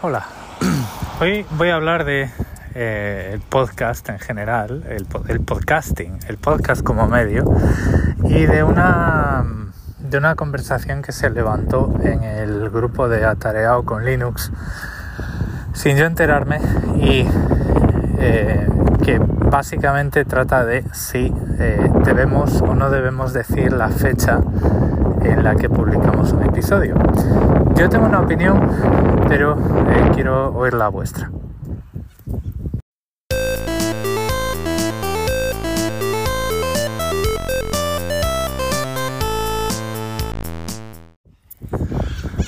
Hola. Hoy voy a hablar de eh, el podcast en general, el, el, podcasting, el podcast como medio, y de una de una conversación que se levantó en el grupo de Atareado con Linux sin yo enterarme y eh, que básicamente trata de si eh, debemos o no debemos decir la fecha en la que publicamos un episodio. Yo tengo una opinión, pero eh, quiero oír la vuestra.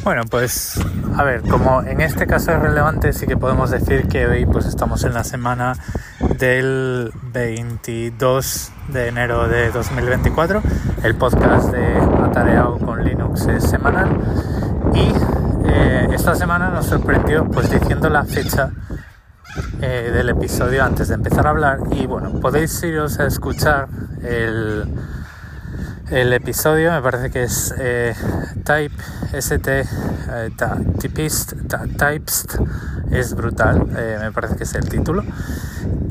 Bueno, pues a ver, como en este caso es relevante, sí que podemos decir que hoy pues estamos en la semana del 22 de enero de 2024. El podcast de Atareado con Linux es semanal y eh, esta semana nos sorprendió pues diciendo la fecha eh, del episodio antes de empezar a hablar y bueno, podéis iros a escuchar el el episodio me parece que es eh, Type ST eh, Typist, Typest es brutal, eh, me parece que es el título.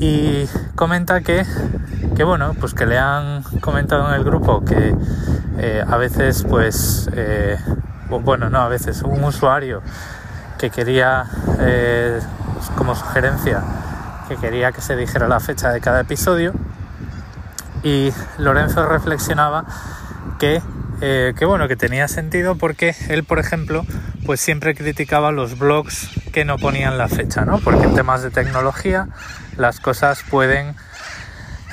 Y comenta que, que, bueno, pues que le han comentado en el grupo que a veces, pues, bueno, no, a veces un usuario que quería, como sugerencia, que quería que se dijera la fecha de cada episodio. Y Lorenzo reflexionaba que, eh, que, bueno que tenía sentido porque él por ejemplo pues siempre criticaba los blogs que no ponían la fecha no porque en temas de tecnología las cosas pueden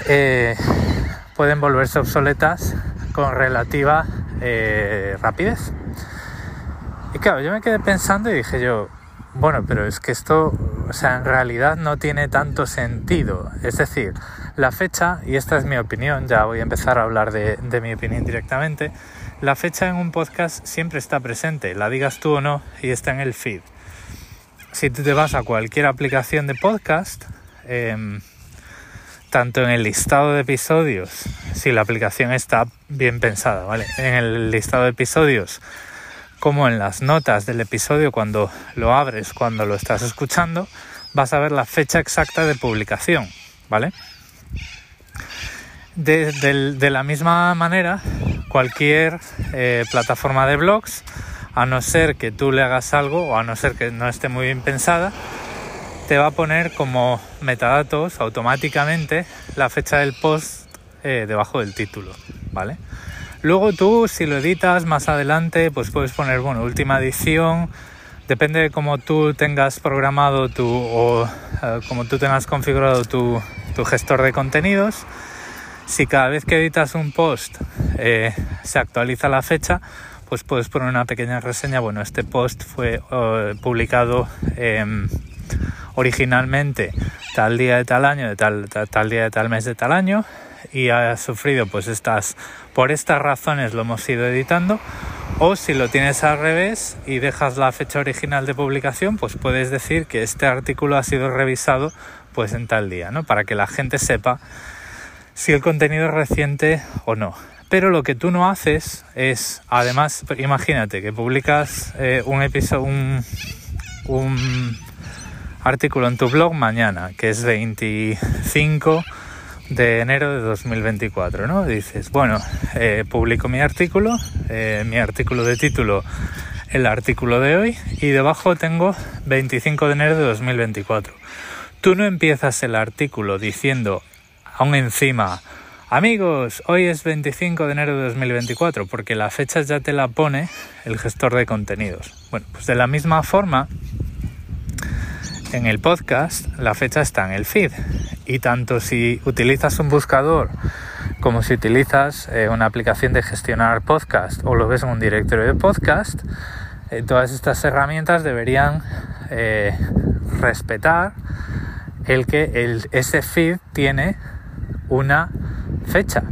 eh, pueden volverse obsoletas con relativa eh, rapidez y claro yo me quedé pensando y dije yo bueno pero es que esto o sea en realidad no tiene tanto sentido es decir la fecha, y esta es mi opinión, ya voy a empezar a hablar de, mi opinión directamente, la fecha en un podcast siempre está presente, la digas tú o no, y está en el feed. Si te vas a cualquier aplicación de podcast, em, tanto en el listado de episodios, si la aplicación está bien pensada, ¿vale? En el listado de episodios, como en las notas del episodio cuando lo abres, cuando lo estás escuchando, vas a ver la fecha exacta de publicación, ¿vale? De, la misma manera, cualquier eh, plataforma de blogs, a no ser que tú le hagas algo o a no ser que no esté muy bien pensada, te va a poner como metadatos automáticamente la fecha del post eh, debajo del título, ¿vale? Luego tú, si lo editas más adelante, pues puedes poner, bueno, última edición, depende de cómo tú tengas programado tu o eh, como tú tengas configurado tu, tu gestor de contenidos, si cada vez que editas un post eh, se actualiza la fecha, pues puedes poner una pequeña reseña. Bueno, este post fue eh, publicado em, originalmente tal día de tal año, de tal, tal, día de tal mes de tal año y ha sufrido pues estas, por estas razones lo hemos ido editando. O si lo tienes al revés y dejas la fecha original de publicación, pues puedes decir que este artículo ha sido revisado pues en tal día, ¿no? Para que la gente sepa si el contenido es reciente o no. Pero lo que tú no haces es, además, imagínate que publicas eh, un episodio, un, un artículo en tu blog mañana, que es 25 de enero de 2024, ¿no? Dices, bueno, eh, publico mi artículo, eh, mi artículo de título, el artículo de hoy, y debajo tengo 25 de enero de 2024. Tú no empiezas el artículo diciendo aún encima, amigos, hoy es 25 de enero de 2024, porque la fecha ya te la pone el gestor de contenidos. Bueno, pues de la misma forma, en el podcast la fecha está en el feed. Y tanto si utilizas un buscador como si utilizas eh, una aplicación de gestionar podcast o lo ves en un directorio de podcast, eh, todas estas herramientas deberían eh, respetar el que el, ese feed tiene una fecha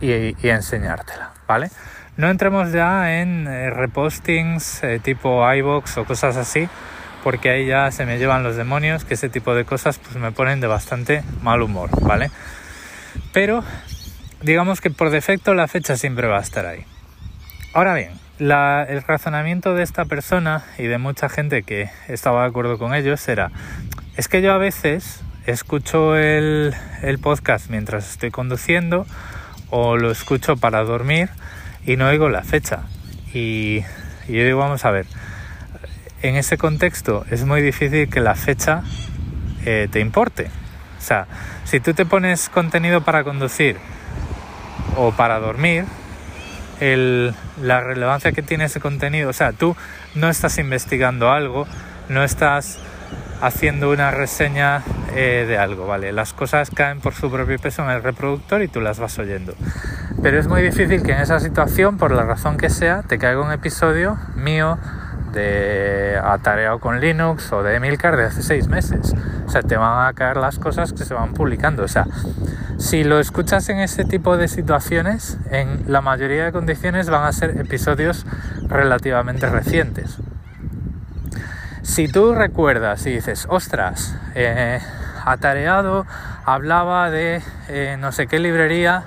y, enseñártela, ¿vale? No entremos ya en repostings tipo iBox o cosas así, porque ahí ya se me llevan los demonios, que ese tipo de cosas pues me ponen de bastante mal humor, ¿vale? Pero digamos que por defecto la fecha siempre va a estar ahí. Ahora bien, el razonamiento de esta persona y de mucha gente que estaba de acuerdo con ellos era, es que yo a veces escucho el, podcast mientras estoy conduciendo o lo escucho para dormir y no oigo la fecha. Y, yo digo, vamos a ver, en ese contexto es muy difícil que la fecha eh, te importe. O sea, si tú te pones contenido para conducir o para dormir, la relevancia que tiene ese contenido. O sea, tú no estás investigando algo, no estás haciendo una reseña eh, de algo, ¿vale? Las cosas caen por su propio peso en el reproductor y tú las vas oyendo. Pero es muy difícil que en esa situación, por la razón que sea, te caiga un episodio mío de Atareado con Linux o de Emilcar de hace seis meses. O sea, te van a caer las cosas que se van publicando. O sea, si lo escuchas en ese tipo de situaciones, en la mayoría de condiciones van a ser episodios relativamente recientes. Si tú recuerdas y dices, ostras, eh, atareado hablaba de eh, no sé qué librería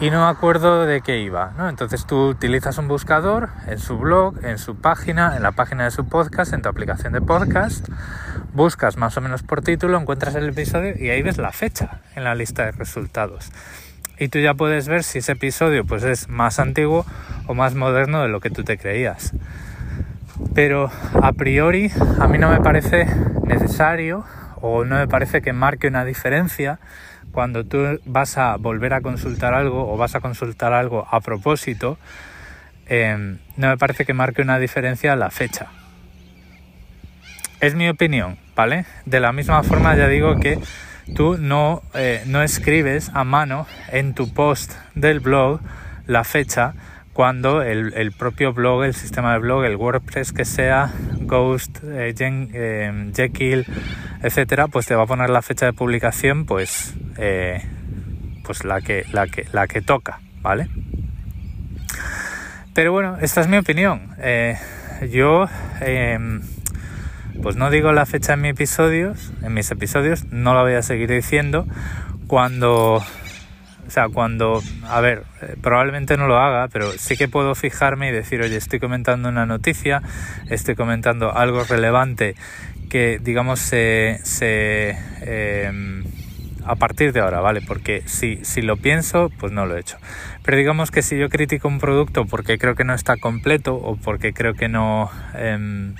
y no acuerdo de qué iba, ¿no? Entonces tú utilizas un buscador en su blog, en su página, en la página de su podcast, en tu aplicación de podcast, buscas más o menos por título, encuentras el episodio y ahí ves la fecha en la lista de resultados. Y tú ya puedes ver si ese episodio pues es más antiguo o más moderno de lo que tú te creías. Pero a priori a mí no me parece necesario o no me parece que marque una diferencia cuando tú vas a volver a consultar algo o vas a consultar algo a propósito, em, no me parece que marque una diferencia la fecha. Es mi opinión, ¿vale? De la misma forma ya digo que tú no, eh, no escribes a mano en tu post del blog la fecha cuando el, propio blog, el sistema de blog, el WordPress que sea, Ghost, eh, eh, Jekyll, etcétera, pues te va a poner la fecha de publicación, pues, eh, pues la que, la que, la que toca, ¿vale? Pero bueno, esta es mi opinión. yo, em, pues no digo la fecha en mis episodios, en mis episodios, no la voy a seguir diciendo cuando o sea, cuando, a ver, eh, probablemente no lo haga, pero sí que puedo fijarme y decir, oye, estoy comentando una noticia, estoy comentando algo relevante que, digamos, se, se em, a partir de ahora, ¿vale? Porque si, si lo pienso, pues no lo he hecho. Pero digamos que si yo critico un producto porque creo que no está completo o porque creo que no... Em,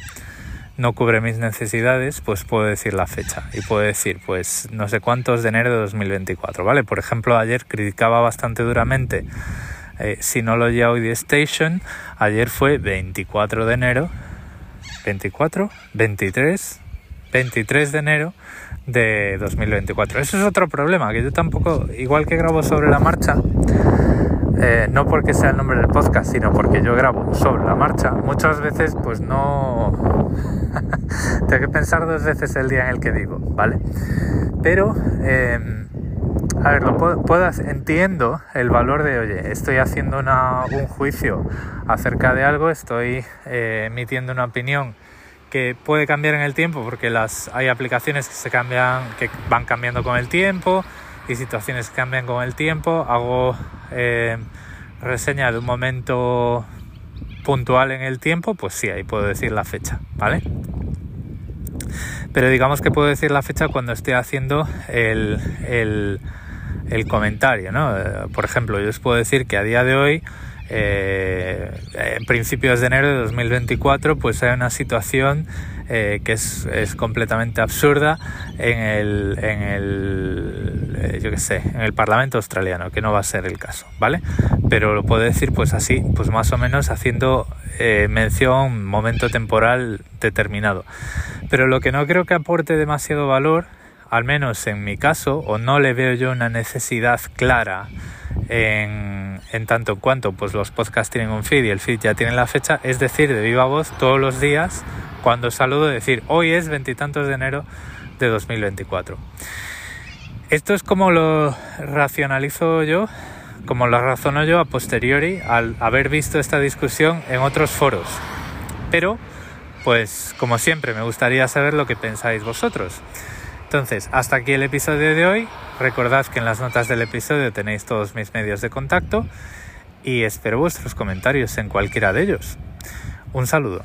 no cubre mis necesidades, pues puedo decir la fecha y puedo decir, pues no sé cuántos de enero de 2024, ¿vale? Por ejemplo, ayer criticaba bastante duramente eh, Synology Audio Station, ayer fue 24 de enero, 24, 23, 23 de enero de 2024. Eso es otro problema, que yo tampoco, igual que grabo sobre la marcha, eh, no porque sea el nombre del podcast, sino porque yo grabo sobre la marcha, muchas veces pues no... Tengo que pensar dos veces el día en el que digo, ¿vale? Pero, em, a ver, lo puedo, entiendo el valor de, oye, estoy haciendo un juicio acerca de algo, estoy eh, emitiendo una opinión que puede cambiar en el tiempo porque las, hay aplicaciones que se cambian, que van cambiando con el tiempo, y situaciones cambian con el tiempo. Hago eh, reseña de un momento puntual en el tiempo, pues sí, ahí puedo decir la fecha, ¿vale? Pero digamos que puedo decir la fecha cuando esté haciendo el, el, el comentario, ¿no? Eh, por ejemplo, yo os puedo decir que a día de hoy eh, en principios de enero de 2024 pues hay una situación que es, es, completamente absurda en el, en el eh, yo que sé, en el Parlamento australiano, que no va a ser el caso, ¿vale? Pero lo puedo decir pues así, pues más o menos haciendo eh, mención momento temporal determinado. Pero lo que no creo que aporte demasiado valor, al menos en mi caso, o no le veo yo una necesidad clara en, en, tanto en cuanto pues los podcasts tienen un feed y el feed ya tiene la fecha, es decir, de viva voz todos los días cuando saludo decir hoy es veintitantos de enero de 2024. Esto es como lo racionalizo yo, como lo razono yo a posteriori al haber visto esta discusión en otros foros. Pero, pues como siempre, me gustaría saber lo que pensáis vosotros. Entonces, hasta aquí el episodio de hoy. Recordad que en las notas del episodio tenéis todos mis medios de contacto y espero vuestros comentarios en cualquiera de ellos. Un saludo.